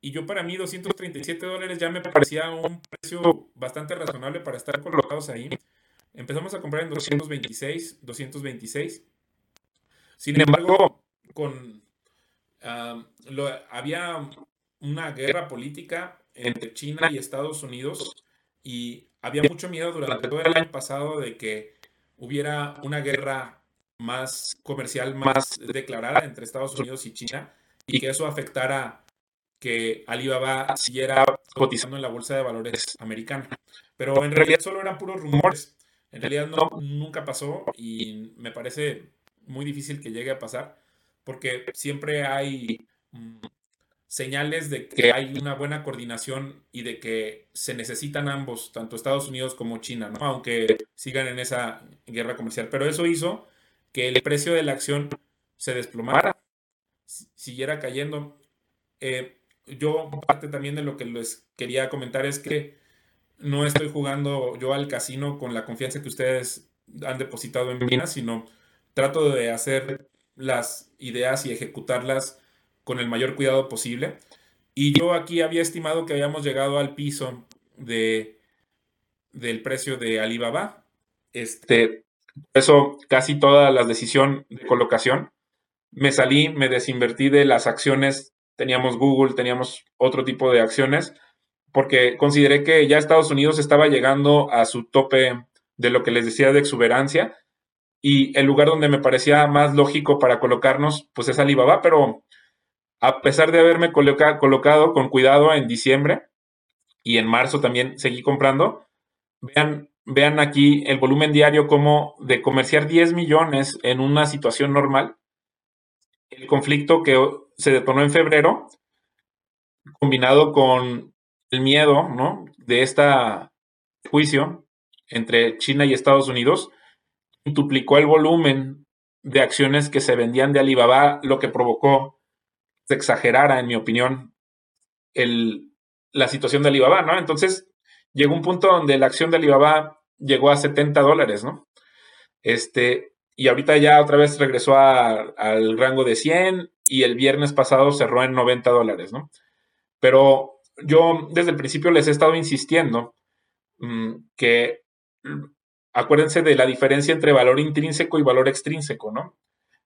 y yo para mí 237 dólares ya me parecía un precio bastante razonable para estar colocados ahí. Empezamos a comprar en 226, 226. Sin embargo, con ah, lo, había una guerra política entre China y Estados Unidos y había mucho miedo durante todo el año pasado de que hubiera una guerra más comercial, más declarada entre Estados Unidos y China y que eso afectara que Alibaba siguiera cotizando en la bolsa de valores americana. Pero en realidad solo eran puros rumores. En realidad no, nunca pasó y me parece muy difícil que llegue a pasar porque siempre hay mm, señales de que hay una buena coordinación y de que se necesitan ambos, tanto Estados Unidos como China, ¿no? aunque sigan en esa guerra comercial. Pero eso hizo que el precio de la acción se desplomara, siguiera cayendo. Eh, yo, parte también de lo que les quería comentar es que no estoy jugando yo al casino con la confianza que ustedes han depositado en mí, sino trato de hacer las ideas y ejecutarlas con el mayor cuidado posible. Y yo aquí había estimado que habíamos llegado al piso de, del precio de Alibaba. Este, eso casi toda la decisión de colocación. Me salí, me desinvertí de las acciones. Teníamos Google, teníamos otro tipo de acciones, porque consideré que ya Estados Unidos estaba llegando a su tope de lo que les decía de exuberancia. Y el lugar donde me parecía más lógico para colocarnos, pues es Alibaba, pero a pesar de haberme colocado con cuidado en diciembre y en marzo también seguí comprando, vean, aquí el volumen diario como de comerciar 10 millones en una situación normal, el conflicto que se detonó en febrero, combinado con el miedo de este juicio entre China y Estados Unidos, duplicó el volumen de acciones que se vendían de Alibaba, lo que provocó se exagerara, en mi opinión, el, la situación de Alibaba, ¿no? Entonces, llegó un punto donde la acción de Alibaba llegó a 70 dólares, ¿no? Este, y ahorita ya otra vez regresó al rango de 100 y el viernes pasado cerró en 90 dólares, ¿no? Pero yo desde el principio les he estado insistiendo mm, que mm, acuérdense de la diferencia entre valor intrínseco y valor extrínseco, ¿no?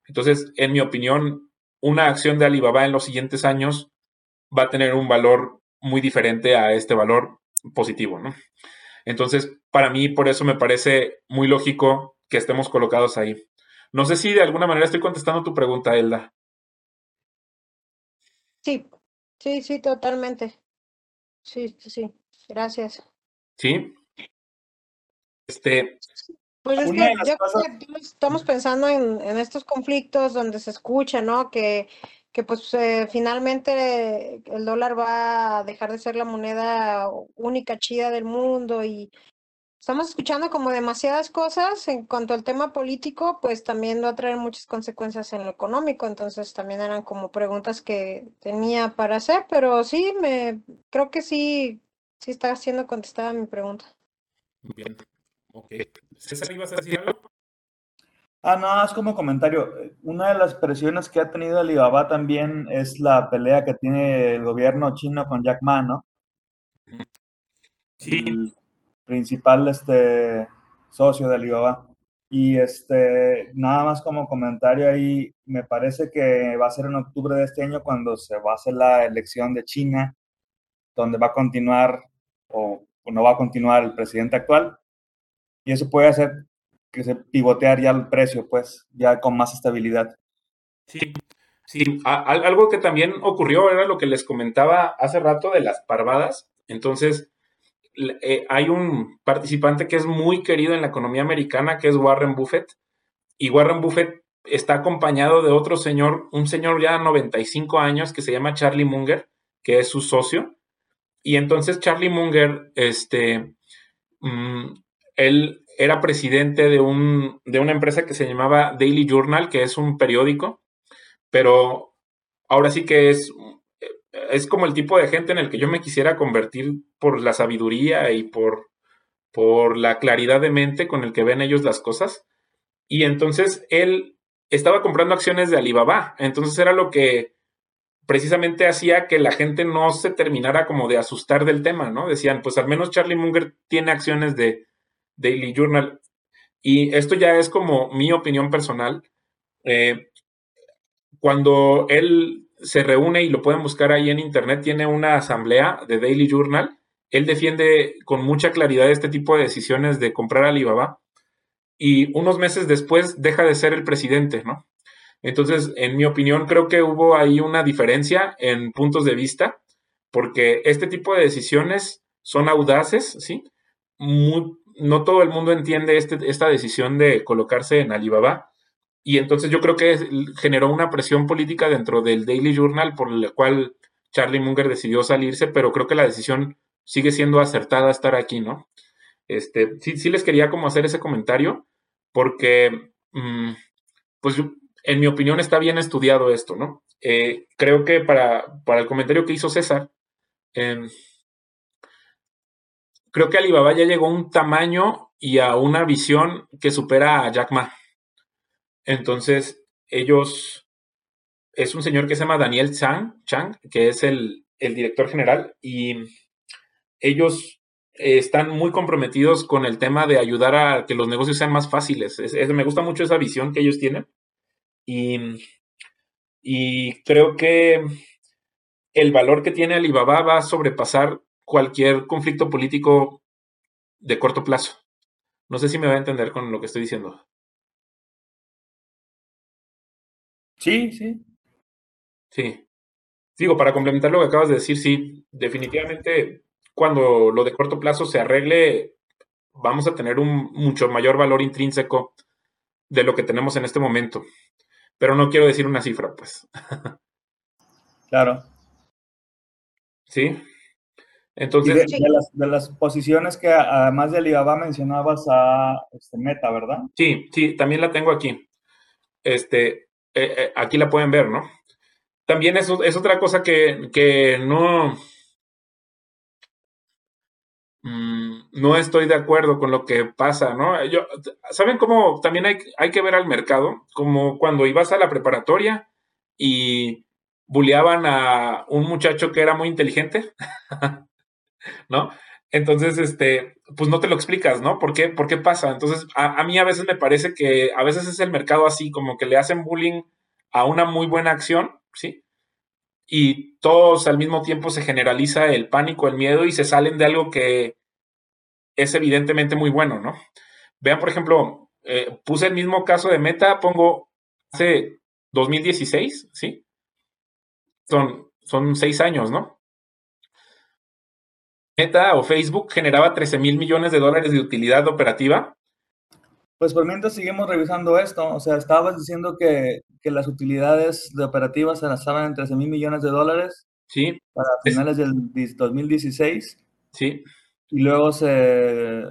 Entonces, en mi opinión, una acción de Alibaba en los siguientes años va a tener un valor muy diferente a este valor positivo, ¿no? Entonces, para mí, por eso me parece muy lógico que estemos colocados ahí. No sé si de alguna manera estoy contestando tu pregunta, Elda. Sí, sí, sí, totalmente. Sí, sí, gracias. Sí. Este. Pues es que yo estamos pensando en, en, estos conflictos donde se escucha, ¿no? Que, que pues eh, finalmente el dólar va a dejar de ser la moneda única chida del mundo y estamos escuchando como demasiadas cosas en cuanto al tema político, pues también va a traer muchas consecuencias en lo económico, entonces también eran como preguntas que tenía para hacer, pero sí, me creo que sí, sí está siendo contestada mi pregunta. Bien, ok. César, ¿ibas a decir algo? Ah, no, es como comentario. Una de las presiones que ha tenido Alibaba también es la pelea que tiene el gobierno chino con Jack Ma, ¿no? Sí principal este, socio de Alibaba. Y este, nada más como comentario ahí, me parece que va a ser en octubre de este año cuando se va a hacer la elección de China, donde va a continuar o, no va a continuar el presidente actual. Y eso puede hacer que se pivotear ya el precio, pues, ya con más estabilidad. Sí, sí, algo que también ocurrió era lo que les comentaba hace rato de las parvadas. Entonces, eh, hay un participante que es muy querido en la economía americana, que es Warren Buffett, y Warren Buffett está acompañado de otro señor, un señor ya de 95 años que se llama Charlie Munger, que es su socio. Y entonces Charlie Munger, este, mm, él era presidente de, un, de una empresa que se llamaba Daily Journal, que es un periódico, pero ahora sí que es es como el tipo de gente en el que yo me quisiera convertir por la sabiduría y por, por la claridad de mente con el que ven ellos las cosas. Y entonces él estaba comprando acciones de Alibaba. Entonces era lo que precisamente hacía que la gente no se terminara como de asustar del tema, ¿no? Decían, pues al menos Charlie Munger tiene acciones de Daily Journal. Y esto ya es como mi opinión personal. Eh, cuando él se reúne y lo pueden buscar ahí en internet, tiene una asamblea de Daily Journal. Él defiende con mucha claridad este tipo de decisiones de comprar Alibaba y unos meses después deja de ser el presidente, ¿no? Entonces, en mi opinión, creo que hubo ahí una diferencia en puntos de vista, porque este tipo de decisiones son audaces, ¿sí? No todo el mundo entiende este, esta decisión de colocarse en Alibaba y entonces yo creo que generó una presión política dentro del Daily Journal por la cual Charlie Munger decidió salirse, pero creo que la decisión sigue siendo acertada estar aquí, ¿no? Este, sí, sí les quería como hacer ese comentario, porque, mm, pues, en mi opinión está bien estudiado esto, ¿no? Eh, creo que para, para, el comentario que hizo César, em, creo que Alibaba ya llegó a un tamaño y a una visión que supera a Jack Ma. Entonces, ellos, es un señor que se llama Daniel Chang, que es el, director general, y ellos están muy comprometidos con el tema de ayudar a que los negocios sean más fáciles. me gusta mucho esa visión que ellos tienen. Y, y creo que el valor que tiene Alibaba va a sobrepasar cualquier conflicto político de corto plazo. No sé si me va a entender con lo que estoy diciendo. Sí, sí. Sí. Digo, para complementar lo que acabas de decir, sí, definitivamente cuando lo de corto plazo se arregle, vamos a tener un mucho mayor valor intrínseco de lo que tenemos en este momento. Pero no quiero decir una cifra, pues. Claro. Sí. Entonces. De, de, las, posiciones que además de Alibaba mencionabas a este, Meta, ¿verdad? Sí, sí, también la tengo aquí. Este, eh, eh, aquí la pueden ver, ¿no? También es, es otra cosa que, no, mm, no estoy de acuerdo con lo que pasa, ¿no? Yo, ¿Saben cómo también hay, hay que ver al mercado? Como cuando ibas a la preparatoria y bulleaban a un muchacho que era muy inteligente, ¿no? Entonces, este, pues no te lo explicas, ¿no? ¿Por qué, ¿Por qué pasa? Entonces, a, mí a veces me parece que a veces es el mercado así, como que le hacen bullying a una muy buena acción, ¿sí? y todos al mismo tiempo se generaliza el pánico, el miedo y se salen de algo que es evidentemente muy bueno, ¿no? Vean, por ejemplo, eh, puse el mismo caso de Meta, pongo hace 2016, ¿sí? Son, son seis años, ¿no? Meta o Facebook generaba 13 mil millones de dólares de utilidad operativa. Pues por mientras seguimos revisando esto, o sea, estabas diciendo que, que las utilidades de operativas se lanzaban en 13 mil millones de dólares. Sí. Para finales del 2016. Sí. Y luego se,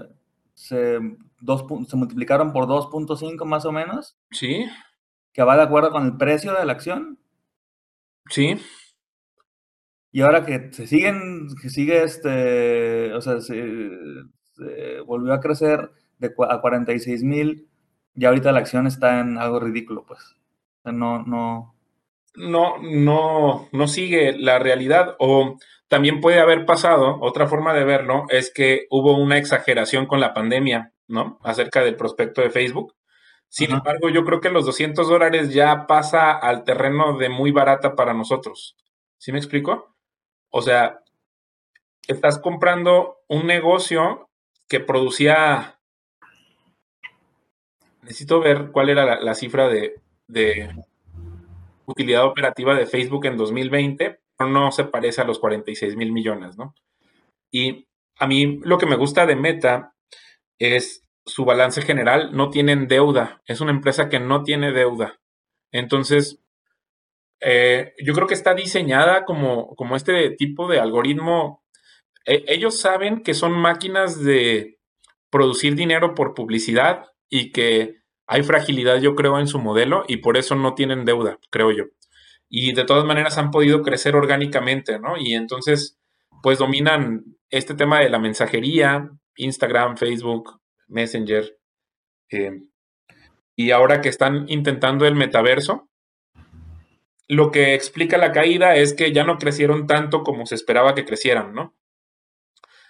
se, dos, se multiplicaron por 2.5 más o menos. Sí. Que va de acuerdo con el precio de la acción. Sí. Y ahora que se siguen, que sigue este, o sea, se, volvió a crecer de a 46 mil y ahorita la acción está en algo ridículo, pues. O sea, no, no. No, no, no sigue la realidad. O también puede haber pasado, otra forma de verlo, es que hubo una exageración con la pandemia, ¿no? Acerca del prospecto de Facebook. Sin Ajá. embargo, yo creo que los 200 dólares ya pasa al terreno de muy barata para nosotros. ¿Sí me explico? O sea, estás comprando un negocio que producía. Necesito ver cuál era la, cifra de, de, utilidad operativa de Facebook en 2020, pero no se parece a los 46 mil millones, ¿no? Y a mí lo que me gusta de Meta es su balance general, no tienen deuda, es una empresa que no tiene deuda. Entonces, eh, yo creo que está diseñada como, como este tipo de algoritmo. Eh, ellos saben que son máquinas de producir dinero por publicidad y que hay fragilidad, yo creo, en su modelo y por eso no tienen deuda, creo yo. Y de todas maneras han podido crecer orgánicamente, ¿no? Y entonces, pues dominan este tema de la mensajería, Instagram, Facebook, Messenger. Eh, y ahora que están intentando el metaverso, lo que explica la caída es que ya no crecieron tanto como se esperaba que crecieran, ¿no?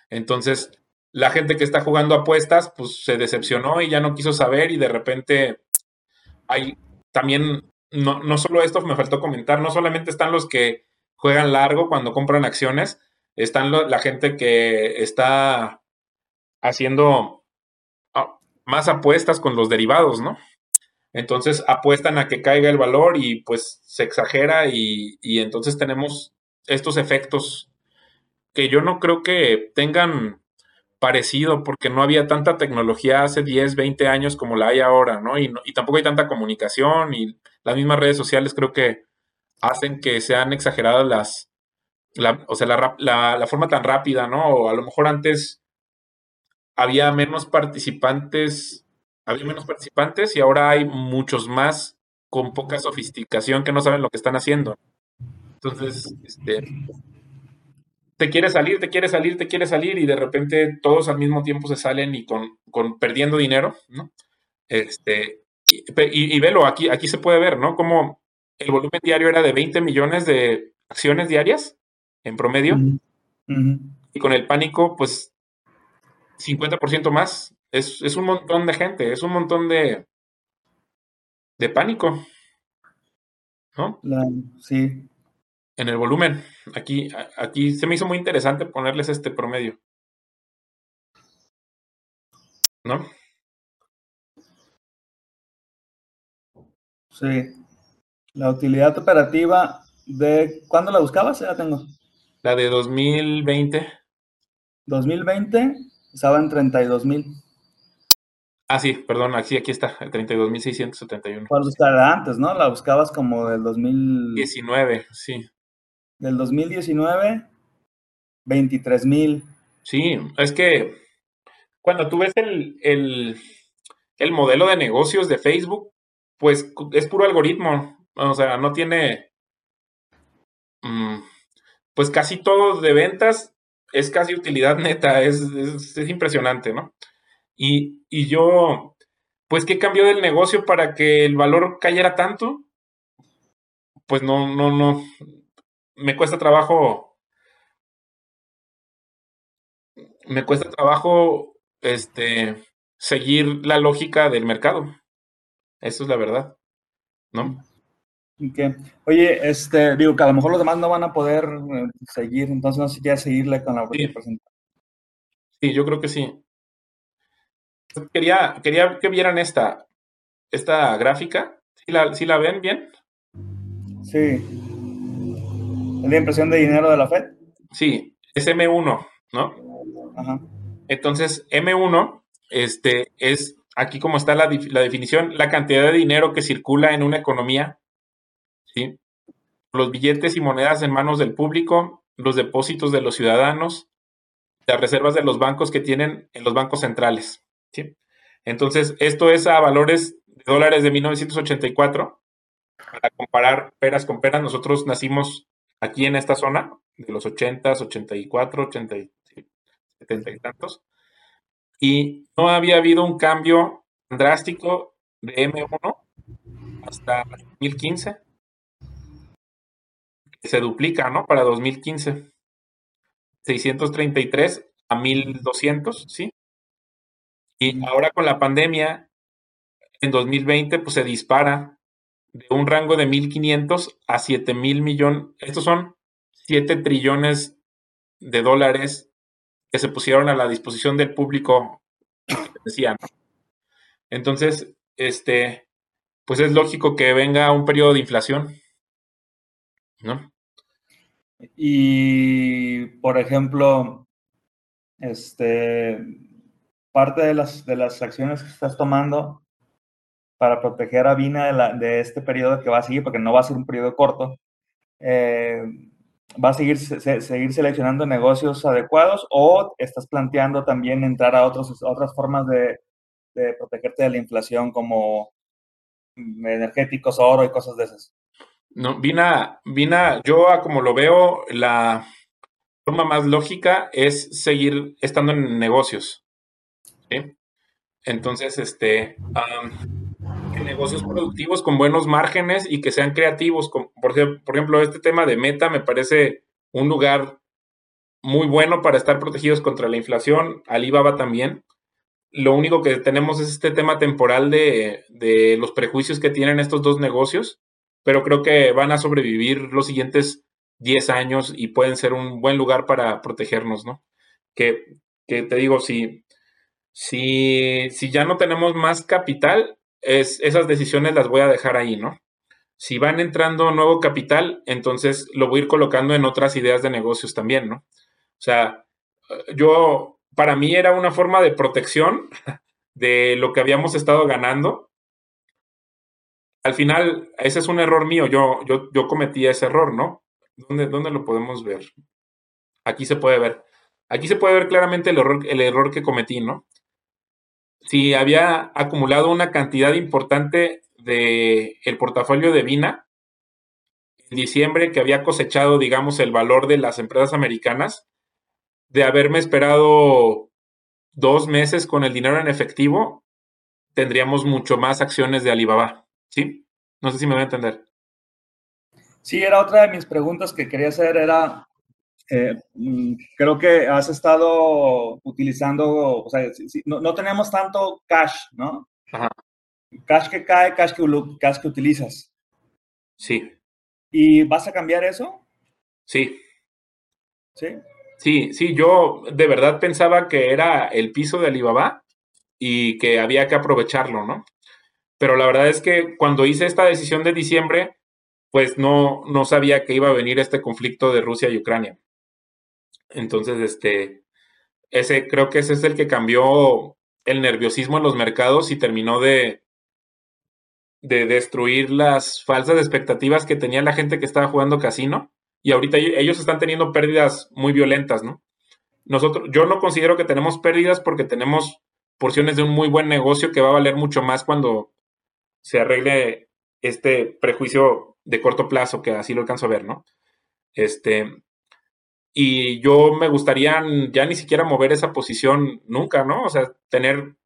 Entonces, la gente que está jugando apuestas, pues se decepcionó y ya no quiso saber y de repente hay también, no, no solo esto me faltó comentar, no solamente están los que juegan largo cuando compran acciones, están la gente que está haciendo más apuestas con los derivados, ¿no? Entonces apuestan a que caiga el valor y pues se exagera y, y, entonces tenemos estos efectos que yo no creo que tengan parecido porque no había tanta tecnología hace 10, 20 años como la hay ahora, ¿no? Y, y tampoco hay tanta comunicación y las mismas redes sociales creo que hacen que sean exageradas las, la, o sea, la, la, la forma tan rápida, ¿no? O a lo mejor antes había menos participantes, había menos participantes y ahora hay muchos más con poca sofisticación que no saben lo que están haciendo. Entonces, este, te quiere salir, te quiere salir, te quiere salir y de repente todos al mismo tiempo se salen y con, con perdiendo dinero, ¿no? Este, y, y, y, velo, aquí, aquí se puede ver, ¿no? Como el volumen diario era de 20 millones de acciones diarias en promedio. Uh -huh. Y con el pánico, pues 50% más. Es, es, un montón de gente, es un montón de, de pánico. ¿No? La, sí. En el volumen. Aquí, aquí se me hizo muy interesante ponerles este promedio. ¿No? Sí. La utilidad operativa de... ¿Cuándo la buscabas? Ya tengo. La de 2020. 2020 estaba en 32 mil. Ah, sí, perdón, aquí, aquí está, el 32.671. ¿Cuál buscaba antes, no? La buscabas como del 2019, sí. Del 2019, 23 mil. Sí, es que cuando tú ves el, el, el, modelo de negocios de Facebook, pues es puro algoritmo. O sea, no tiene. Mmm, pues casi todo de ventas es casi utilidad neta, es, es, es impresionante, ¿no? Y, y, yo, pues, ¿qué cambió del negocio para que el valor cayera tanto? Pues no, no, no, me cuesta trabajo, me cuesta trabajo, este, seguir la lógica del mercado. Eso es la verdad, ¿no? Okay. Oye, este, digo que a lo mejor los demás no van a poder eh, seguir, entonces no sé si quieres seguirle con la Sí. presentación. Sí, yo creo que sí. Quería, quería que vieran esta, esta gráfica. ¿Sí la, sí la ven bien? Sí. ¿Es la impresión de dinero de la Fed? Sí, es M1, ¿no? Ajá. Entonces, M1 este, es aquí como está la, la definición, la cantidad de dinero que circula en una economía, ¿sí? los billetes y monedas en manos del público, los depósitos de los ciudadanos, las reservas de los bancos que tienen en los bancos centrales. ¿Sí? Entonces, esto es a valores de dólares de 1984. Para comparar peras con peras, nosotros nacimos aquí en esta zona, de los 80s, 84, 80, y- sí, 70 y tantos. Y no había habido un cambio drástico de M1 hasta 2015. que Se duplica, ¿no? Para 2015. 633 a 1200, ¿sí? Y ahora con la pandemia, en 2020, pues se dispara de un rango de 1500 a 7000 millones. Estos son 7 trillones de dólares que se pusieron a la disposición del público, decían. Entonces, este, pues es lógico que venga un periodo de inflación, ¿no? Y, por ejemplo, este, parte de las, de las acciones que estás tomando para proteger a Vina de, este periodo que va a seguir, porque no va a ser un periodo corto, eh, ¿va a seguir, se- se- seguir seleccionando negocios adecuados o estás planteando también entrar a, otros, otras formas de, de protegerte de la inflación como energéticos, oro y cosas de esas? No, Vina, Vina, yo como lo veo, la forma más lógica es seguir estando en negocios. Entonces, este, negocios productivos con buenos márgenes y que sean creativos. por ejemplo, este tema de Meta me parece un lugar muy bueno para estar protegidos contra la inflación. Alibaba también. Lo único que tenemos es este tema temporal de, de los prejuicios que tienen estos dos negocios, pero creo que van a sobrevivir los siguientes 10 años y pueden ser un buen lugar para protegernos, ¿no? Que, que te digo, si, si, si ya no tenemos más capital, es, esas decisiones las voy a dejar ahí, ¿no? Si van entrando nuevo capital, entonces lo voy a ir colocando en otras ideas de negocios también, ¿no? O sea, yo, para mí era una forma de protección de lo que habíamos estado ganando. Al final, ese es un error mío, yo, yo, yo cometí ese error, ¿no? ¿Dónde, ¿Dónde lo podemos ver? Aquí se puede ver. Aquí se puede ver claramente el error, el error que cometí, ¿no? Si había acumulado una cantidad importante de el portafolio de Vina en diciembre que había cosechado, digamos, el valor de las empresas americanas, de haberme esperado dos meses con el dinero en efectivo, tendríamos mucho más acciones de Alibaba, ¿sí? No sé si me voy a entender. Sí, era otra de mis preguntas que quería hacer, era, eh, mm, creo que has estado utilizando, o sea, si- si- no, no tenemos tanto cash, ¿no? Ajá. Cash que cae, cash que, cash que utilizas. Sí, ¿Y vas a cambiar eso? sí, Sí. sí, sí, yo de verdad pensaba que era el piso de Alibaba y que había que aprovecharlo, ¿no? Pero la verdad es que cuando hice esta decisión de diciembre, pues no, no sabía que iba a venir este conflicto de Rusia y Ucrania. Entonces, este, ese, creo que ese es el que cambió el nerviosismo en los mercados y terminó de, de destruir las falsas expectativas que tenía la gente que estaba jugando casino. Y ahorita ellos- están teniendo pérdidas muy violentas, ¿no? Nosotros, yo no considero que tenemos pérdidas porque tenemos porciones de un muy buen negocio que va a valer mucho más cuando se arregle este prejuicio de corto plazo, que así lo alcanzo a ver, ¿no? Este, y yo me gustaría ya ni siquiera mover esa posición nunca, ¿no? O sea, tener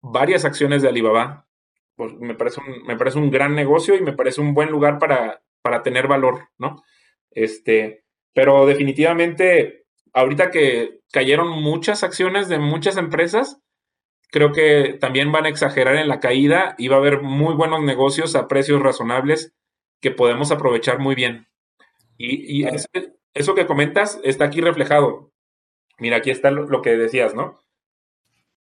varias acciones de Alibaba. Pues me parece un, me parece un gran negocio y me parece un buen lugar para, para tener valor, ¿no? Este, pero definitivamente, ahorita que cayeron muchas acciones de muchas empresas, creo que también van a exagerar en la caída y va a haber muy buenos negocios a precios razonables que podemos aprovechar muy bien. Y, eso que comentas está aquí reflejado. Mira, aquí está lo, que decías, ¿no?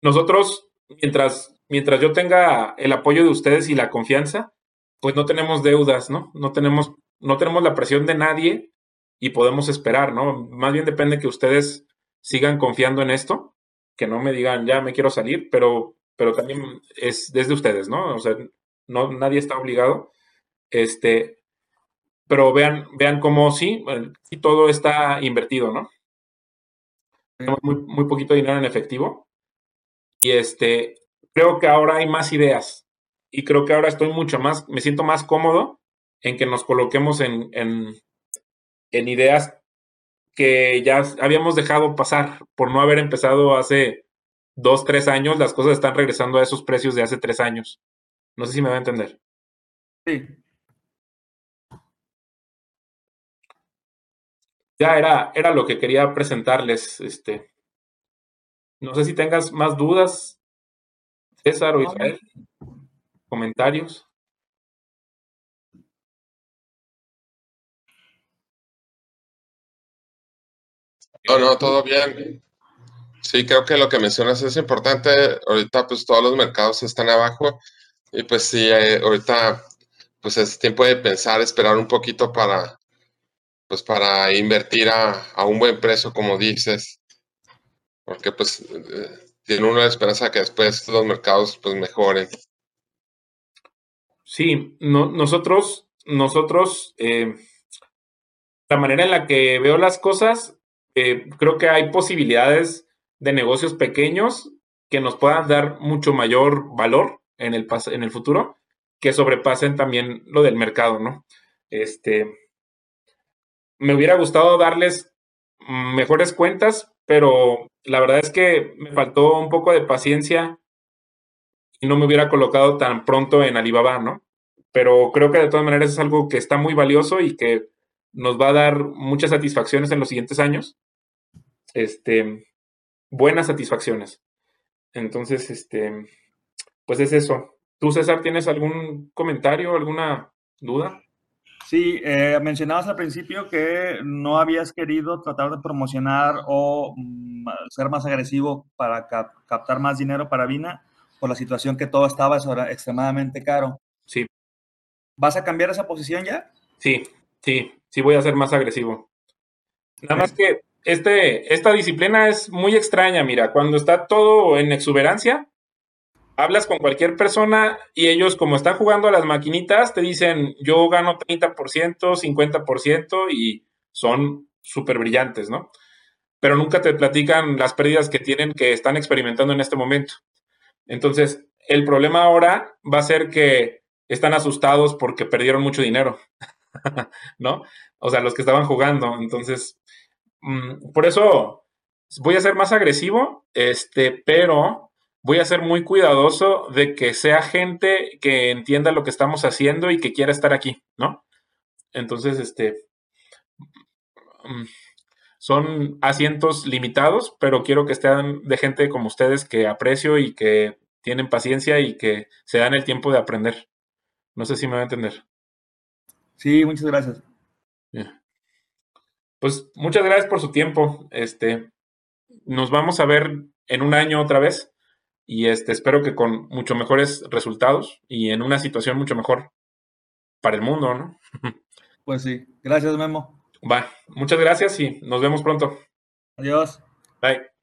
Nosotros, mientras, mientras yo tenga el apoyo de ustedes y la confianza, pues no tenemos deudas, ¿no? No tenemos, no tenemos la presión de nadie y podemos esperar, ¿no? Más bien depende que ustedes sigan confiando en esto, que no me digan, ya me quiero salir, pero, pero también es desde ustedes, ¿no? O sea, no, nadie está obligado. Este, pero vean, vean cómo sí, sí todo está invertido, ¿no? Tenemos muy, muy poquito dinero en efectivo. Y este, creo que ahora hay más ideas. Y creo que ahora estoy mucho más, me siento más cómodo en que nos coloquemos en, en, en ideas que ya habíamos dejado pasar por no haber empezado hace dos, tres años, las cosas están regresando a esos precios de hace tres años. No sé si me va a entender. Sí. Ya era, era lo que quería presentarles. Este. No sé si tengas más dudas, César o Israel. Comentarios. No, no, todo bien. Sí, creo que lo que mencionas es importante. Ahorita pues todos los mercados están abajo y pues sí, eh, ahorita pues es tiempo de pensar, esperar un poquito para pues para invertir a, un buen precio, como dices, porque pues eh, tiene una esperanza que después los mercados pues mejoren. Sí, no, nosotros, nosotros, eh, la manera en la que veo las cosas eh, creo que hay posibilidades de negocios pequeños que nos puedan dar mucho mayor valor en el, en el futuro, que sobrepasen también lo del mercado, ¿no? Este, me hubiera gustado darles mejores cuentas, pero la verdad es que me faltó un poco de paciencia y no me hubiera colocado tan pronto en Alibaba, ¿no? Pero creo que de todas maneras es algo que está muy valioso y que nos va a dar muchas satisfacciones en los siguientes años este, buenas satisfacciones. Entonces, este, pues es eso. ¿Tú, César, tienes algún comentario, alguna duda? Sí, eh, mencionabas al principio que no habías querido tratar de promocionar o mm, ser más agresivo para captar más dinero para Vina por la situación que todo estaba extremadamente caro. Sí. ¿Vas a cambiar esa posición ya? Sí, sí, sí voy a ser más agresivo. Nada más que este, esta disciplina es muy extraña, mira, cuando está todo en exuberancia, hablas con cualquier persona y ellos como están jugando a las maquinitas, te dicen, yo gano 30%, 50% y son súper brillantes, ¿no? Pero nunca te platican las pérdidas que tienen que están experimentando en este momento. Entonces, el problema ahora va a ser que están asustados porque perdieron mucho dinero, ¿no? O sea, los que estaban jugando. Entonces, Mm, por eso voy a ser más agresivo, este, pero voy a ser muy cuidadoso de que sea gente que entienda lo que estamos haciendo y que quiera estar aquí, ¿no? Entonces, este, son asientos limitados, pero quiero que estén de gente como ustedes que aprecio y que tienen paciencia y que se dan el tiempo de aprender. No sé si me va a entender. Sí, muchas gracias. Pues muchas gracias por su tiempo. Este, nos vamos a ver en un año otra vez y este, espero que con mucho mejores resultados y en una situación mucho mejor para el mundo, ¿no? Pues sí. Gracias, Memo. Va. Muchas gracias y nos vemos pronto. Adiós. Bye.